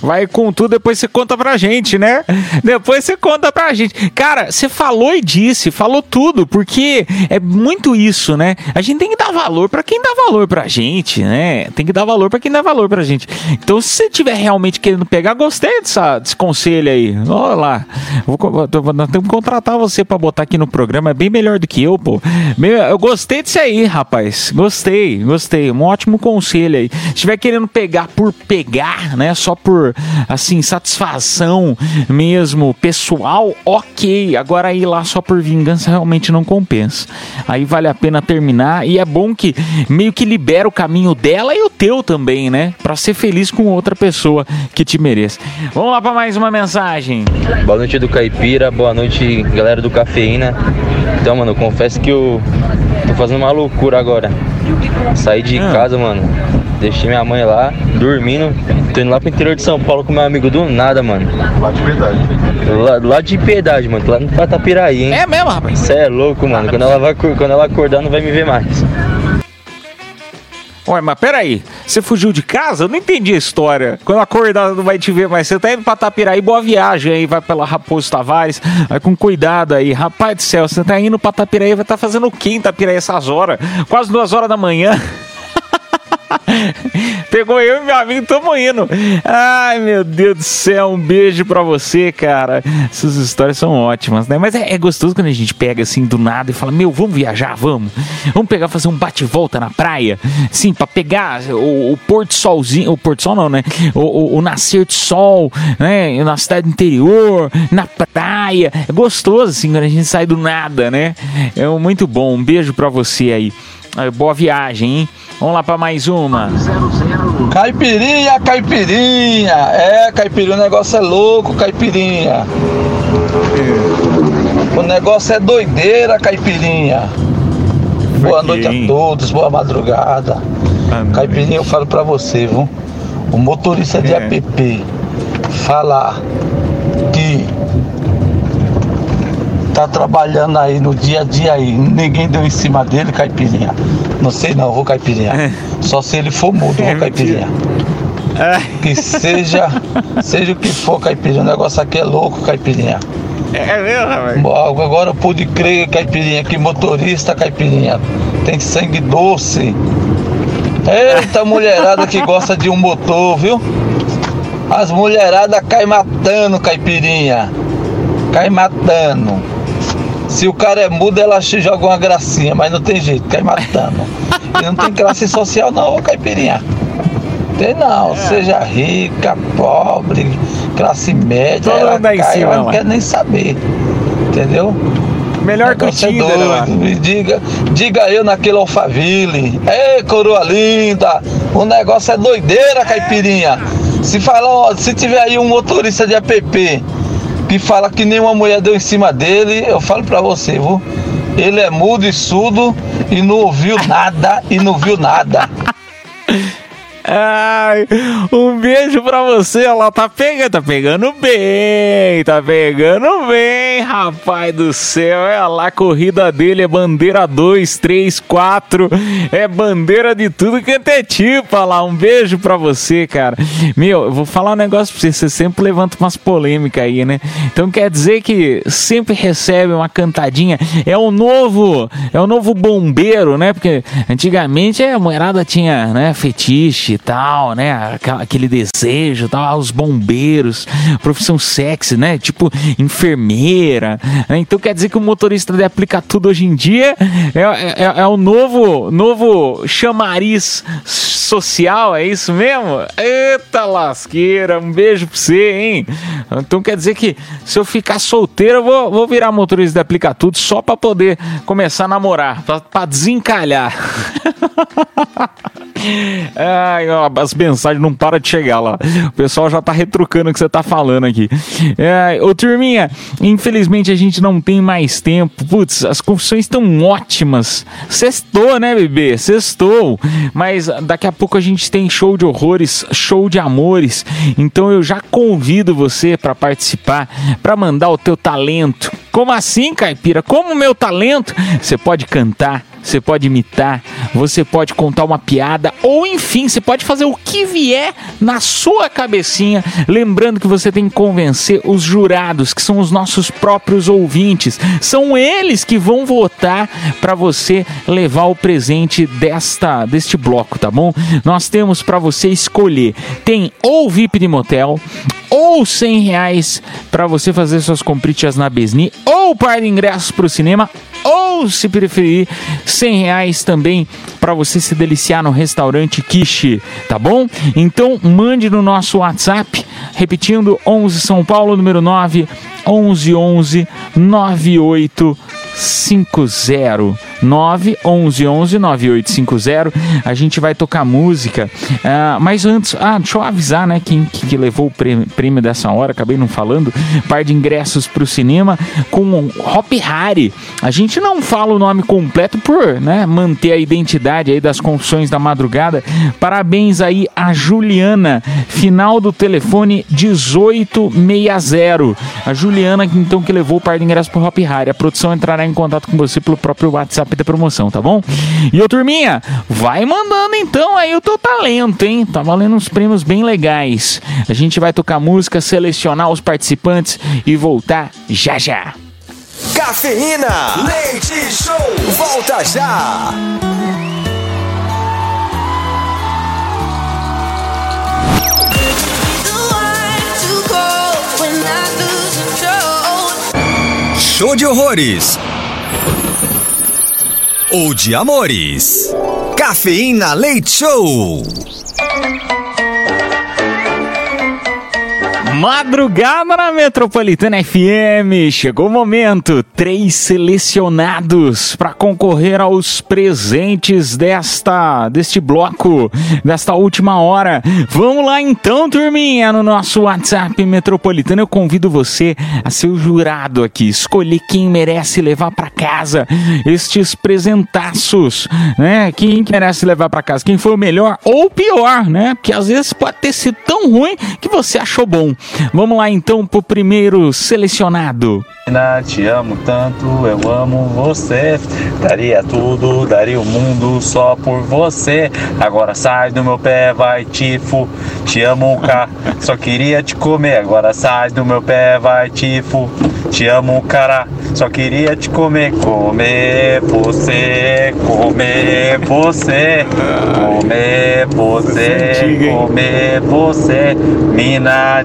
B: Vai com tudo, depois você conta pra gente, né? (laughs) Depois você conta pra gente. Cara, você falou e disse, falou tudo, porque é muito isso, né? A gente tem que dar valor pra quem dá valor pra gente, né? Tem que dar valor pra quem dá valor pra gente. Então, se você tiver realmente querendo pegar, gostei dessa, desse conselho aí. Olha lá. Vou, vou, contratar você pra botar aqui no programa, é bem melhor do que eu, pô. Eu gostei disso aí, rapaz. Gostei, gostei. Um ótimo conselho aí. Se tiver querendo pegar por pegar, né? Só por assim, satisfação mesmo pessoal, ok. Agora ir lá só por vingança realmente não compensa. Aí vale a pena terminar e é bom que meio que libera o caminho dela e o teu também, né? Pra ser feliz com outra pessoa que te mereça. Vamos lá pra mais uma mensagem.
R: Boa noite do Caipira, boa noite galera do Cafeína. Então, mano, confesso que eu tô fazendo uma loucura agora. Saí de casa, mano. Deixei minha mãe lá, dormindo. Tô indo lá pro interior de São Paulo com meu amigo do nada, mano.
S: Lá de piedade.
R: Lá, lá de piedade, mano. Lá no Patapiraí, hein?
B: É mesmo, rapaz?
R: Você é louco, mano. Quando ela, vai, quando ela acordar, não vai me ver mais.
B: Ué, mas peraí, você fugiu de casa? Eu não entendi a história. Quando acordar não vai te ver mais. Você tá indo pra Tapiraí, boa viagem aí, vai pela Raposo Tavares, vai com cuidado aí. Rapaz do céu, você tá indo pra Tapiraí, vai estar tá fazendo o quê em Tapiraí essas horas? Quase duas horas da manhã. (laughs) Pegou eu e meu amigo, tamo indo. Ai, meu Deus do céu, um beijo pra você, cara. Essas histórias são ótimas, né? Mas é, é gostoso quando a gente pega assim do nada e fala: Meu, vamos viajar, vamos. Vamos pegar, fazer um bate-volta na praia. Sim, pra pegar o, o Porto Solzinho. O Porto Sol não, né? O, o, o nascer de sol, né? Na cidade interior, na praia. É gostoso assim quando a gente sai do nada, né? É muito bom. Um beijo pra você aí. Boa viagem, hein? Vamos lá para mais uma.
T: Caipirinha, caipirinha. É, caipirinha, o negócio é louco, caipirinha. O negócio é doideira, caipirinha. Boa noite a todos, boa madrugada. Caipirinha, eu falo pra você, viu? O motorista de
B: É.
T: app falar que tá trabalhando aí no dia a dia aí, ninguém deu em cima dele, caipirinha. Não sei não, vou caipirinha. Só se ele for mudo, vou caipirinha. Que seja, seja o que for, caipirinha. O negócio aqui é louco, caipirinha.
B: É mesmo, rapaz?
T: Agora eu pude crer, caipirinha, que motorista, caipirinha, tem sangue doce. Eita mulherada que gosta de um motor, viu? As mulheradas caem matando, caipirinha. Cai matando. Se o cara é mudo, ela joga uma gracinha, mas não tem jeito, cai matando. E não tem classe social não, ô caipirinha. Tem não, seja rica, pobre, classe média,
B: Todo
T: ela cai,
B: cima,
T: ela não quer nem saber. Entendeu?
B: Melhor que o
T: é
B: Tinder,
T: doido. Me diga, diga eu naquele Alphaville. Ei, coroa linda, o negócio é doideira, caipirinha. Se falar, se tiver aí um motorista de app que fala que nenhuma mulher deu em cima dele, eu falo pra você, viu? Ele é mudo e surdo e não ouviu nada e não viu nada.
B: Ai, um beijo pra você, ela tá pegando, tá pegando bem, tá pegando bem, rapaz do céu, é lá a corrida dele, é bandeira 2, 3, 4, é bandeira de tudo que é tipo, lá, um beijo pra você, cara. Meu, eu vou falar um negócio pra você, você sempre levanta umas polêmicas aí, né? Então quer dizer que sempre recebe uma cantadinha, é o novo, é o novo bombeiro, né? Porque antigamente a mulherada tinha, né, fetiche tal, né? Aquele desejo tal, ah, os bombeiros, profissão sexy, né? Tipo enfermeira. né? Então quer dizer que o motorista de aplica tudo hoje em dia é, é, é o novo, novo chamariz social, é isso mesmo? Eita lasqueira, um beijo pra você, hein? Então quer dizer que se eu ficar solteiro, eu vou, vou virar motorista de aplica tudo só pra poder começar a namorar, pra, pra desencalhar. (laughs) Ai, as mensagens não param de chegar lá. O pessoal já tá retrucando o que você tá falando aqui. É, ô, turminha, infelizmente a gente não tem mais tempo. Putz, as confissões estão ótimas. Sextou, né, bebê? Sextou. Mas daqui a pouco a gente tem show de horrores, show de amores. Então eu já convido você para participar, para mandar o teu talento. Como assim, caipira? Como o meu talento? Você pode cantar, você pode imitar, você pode contar uma piada, ou enfim, você pode fazer o que vier na sua cabecinha. Lembrando que você tem que convencer os jurados, que são os nossos próprios ouvintes. São eles que vão votar para você levar o presente desta deste bloco, tá bom? Nós temos para você escolher. Tem ou VIP de motel, ou 100 reais para você fazer suas compritas na Besni, ou par de ingressos para o cinema, ou se preferir, 100 reais também para você se deliciar no restaurante Kishi, tá bom? Então mande no nosso WhatsApp, repetindo 11 São Paulo, número 9 11 11 98 50 9 11 11 9850 a gente vai tocar música. Ah, mas antes ah, deixa eu avisar né quem que, que levou o prêmio, prêmio dessa hora acabei não falando. Par de ingressos para o cinema com Hop Harry. A gente não fala o nome completo por né, manter a identidade aí das confissões da madrugada. Parabéns aí a Juliana. Final do telefone 1860 a Juliana então que levou o par de ingressos pro Hop Harry. A produção entrará em contato com você pelo próprio WhatsApp WhatsApp da promoção, tá bom? E ô turminha, vai mandando então aí o teu talento, hein? Tá valendo uns prêmios bem legais. A gente vai tocar música, selecionar os participantes e voltar já já.
A: Cafeína, leite show, volta já. Show de horrores. Ou de amores. Cafeína Leite Show.
B: Madrugada na Metropolitana FM. Chegou o momento. Três selecionados para concorrer aos presentes desta deste bloco, desta última hora. Vamos lá então, turminha, no nosso WhatsApp Metropolitana. Eu convido você a ser o jurado aqui, escolher quem merece levar para casa estes presentaços, né? Quem que merece levar para casa? Quem foi o melhor ou o pior, né? Porque às vezes pode ter sido tão ruim que você achou bom. Vamos lá então pro primeiro selecionado.
E: Te amo tanto, eu amo você. Daria tudo, daria o mundo só por você. Agora sai do meu pé, vai tifo. Te amo cá, (laughs) só queria te comer. Agora sai do meu pé, vai tifo. Te amo, cara, só queria te comer. Comer você, comer você, comer você, comer você. Mina,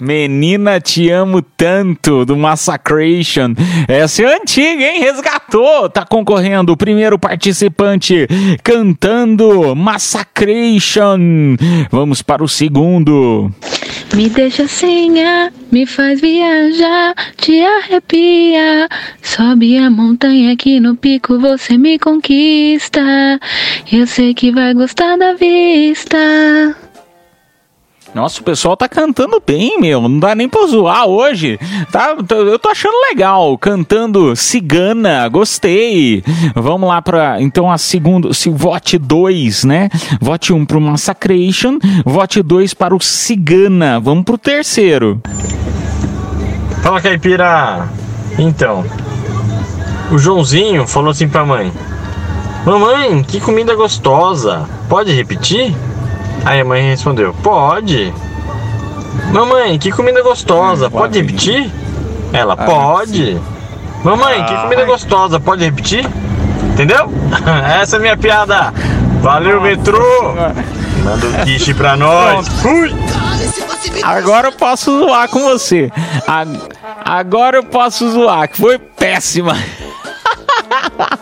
B: Menina, te amo tanto, do Massacration. Essa é antiga, hein? Resgatou. Tá concorrendo o primeiro participante cantando Massacration. Vamos para o segundo.
U: Me deixa senha, me faz viajar, te arrepia. Sobe a montanha aqui no pico, você me conquista. Eu sei que vai gostar da vista.
B: Nossa, o pessoal tá cantando bem, meu. Não dá nem pra zoar hoje. Tá, eu tô achando legal. Cantando Cigana, gostei. Vamos lá pra, então, a segunda, se vote 2, né? Vote 1 um pro Massacration, vote 2 para o Cigana. Vamos pro terceiro.
V: Fala caipira! Então, o Joãozinho falou assim pra mãe: Mamãe, que comida gostosa! Pode repetir? Aí a mãe respondeu: Pode. Mamãe, que comida gostosa! Pode repetir? Ela: Pode. Mamãe, que comida gostosa! Pode repetir? Entendeu? (laughs) Essa é a minha piada. Valeu, metrô! Manda o quiche pra nós. Fui!
B: Agora eu posso zoar com você. Agora eu posso zoar, que foi péssima. (laughs)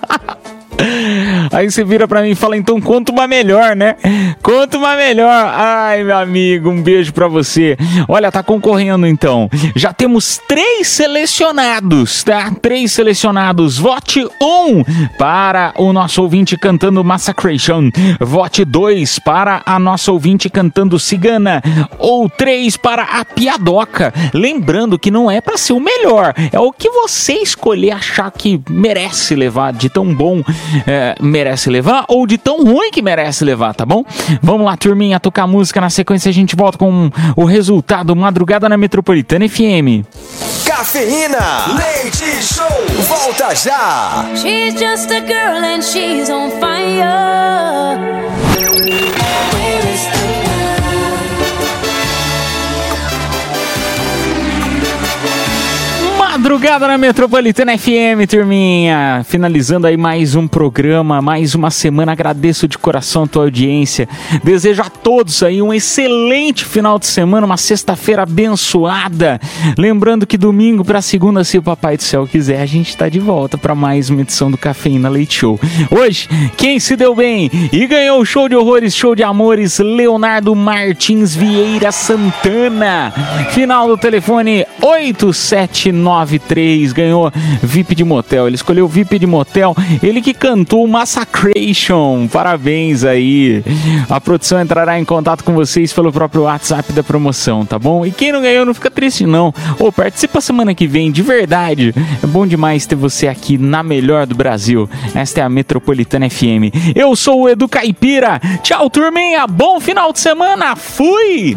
B: Aí você vira pra mim e fala, então conta uma melhor, né? Conta uma melhor. Ai, meu amigo, um beijo pra você. Olha, tá concorrendo então. Já temos três selecionados, tá? Três selecionados. Vote um para o nosso ouvinte cantando Massacration. Vote dois para a nossa ouvinte cantando Cigana. Ou três para a Piadoca. Lembrando que não é pra ser o melhor, é o que você escolher achar que merece levar de tão bom é, merece levar ou de tão ruim que merece levar, tá bom? Vamos lá, turminha, tocar música. Na sequência a gente volta com o resultado Madrugada na Metropolitana FM.
A: Cafeína, leite show, volta já.
G: She's just a girl and she's on fire. Where is the
B: Madrugada na Metropolitana FM, turminha. Finalizando aí mais um programa, mais uma semana. Agradeço de coração a tua audiência. Desejo a todos aí um excelente final de semana, uma sexta-feira abençoada. Lembrando que domingo para segunda, se o Papai do Céu quiser, a gente tá de volta para mais uma edição do Cafeína Leite Show. Hoje, quem se deu bem e ganhou o show de horrores, show de amores, Leonardo Martins Vieira Santana. Final do telefone 8793 ganhou VIP de motel. Ele escolheu VIP de motel. Ele que cantou Massacration. Parabéns aí. A produção entrará em contato com vocês pelo próprio WhatsApp da promoção, tá bom? E quem não ganhou, não fica triste não. Ô, participa semana que vem, de verdade. É bom demais ter você aqui na melhor do Brasil. Esta é a Metropolitana FM. Eu sou o Edu Caipira. Tchau, turminha. Bom final de semana. Fui!